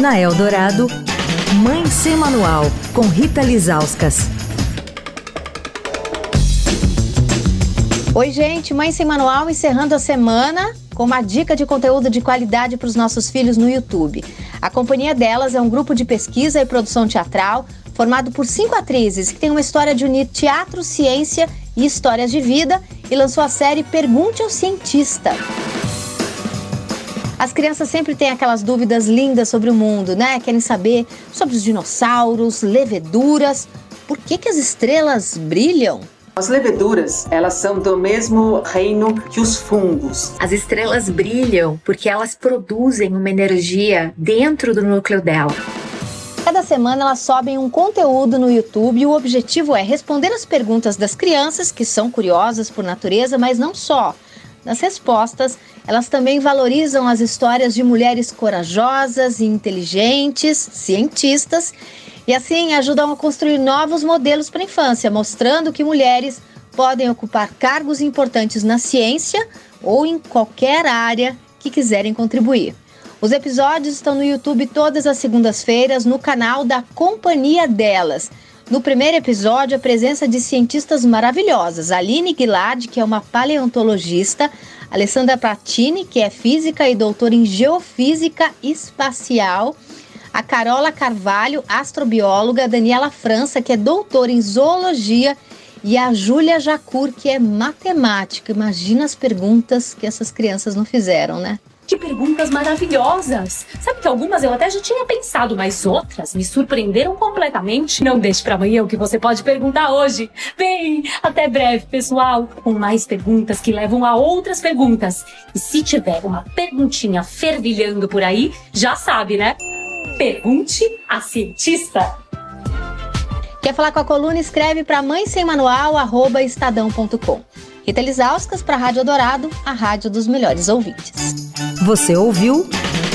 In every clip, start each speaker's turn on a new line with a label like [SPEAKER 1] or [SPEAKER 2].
[SPEAKER 1] Na Eldorado, Mãe Sem Manual, com Rita Lizauskas.
[SPEAKER 2] Oi, gente, Mãe Sem Manual encerrando a semana com uma dica de conteúdo de qualidade para os nossos filhos no YouTube. A companhia delas é um grupo de pesquisa e produção teatral formado por cinco atrizes que tem uma história de unir teatro, ciência e histórias de vida e lançou a série Pergunte ao Cientista. As crianças sempre têm aquelas dúvidas lindas sobre o mundo, né? Querem saber sobre os dinossauros, leveduras. Por que, que as estrelas brilham?
[SPEAKER 3] As leveduras, elas são do mesmo reino que os fungos.
[SPEAKER 4] As estrelas brilham porque elas produzem uma energia dentro do núcleo dela.
[SPEAKER 2] Cada semana elas sobem um conteúdo no YouTube e o objetivo é responder as perguntas das crianças que são curiosas por natureza, mas não só. Nas respostas, elas também valorizam as histórias de mulheres corajosas e inteligentes, cientistas, e assim ajudam a construir novos modelos para a infância, mostrando que mulheres podem ocupar cargos importantes na ciência ou em qualquer área que quiserem contribuir. Os episódios estão no YouTube todas as segundas-feiras no canal da Companhia Delas. No primeiro episódio, a presença de cientistas maravilhosas. Aline Guilard, que é uma paleontologista, Alessandra Pratini, que é física e doutora em geofísica espacial, a Carola Carvalho, astrobióloga, Daniela França, que é doutora em zoologia, e a Júlia Jacur, que é matemática. Imagina as perguntas que essas crianças não fizeram, né?
[SPEAKER 5] Que perguntas maravilhosas! Sabe que algumas eu até já tinha pensado, mas outras me surpreenderam completamente. Não deixe para amanhã o que você pode perguntar hoje. Bem, até breve, pessoal, com mais perguntas que levam a outras perguntas. E se tiver uma perguntinha fervilhando por aí, já sabe, né? Pergunte a cientista.
[SPEAKER 2] Quer falar com a coluna? Escreve para mãe sem manual, estadão.com. Rita Lisauskas para a Rádio Dourado, a rádio dos melhores ouvintes.
[SPEAKER 1] Você ouviu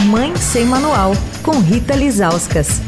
[SPEAKER 1] Mãe Sem Manual, com Rita Lisauskas.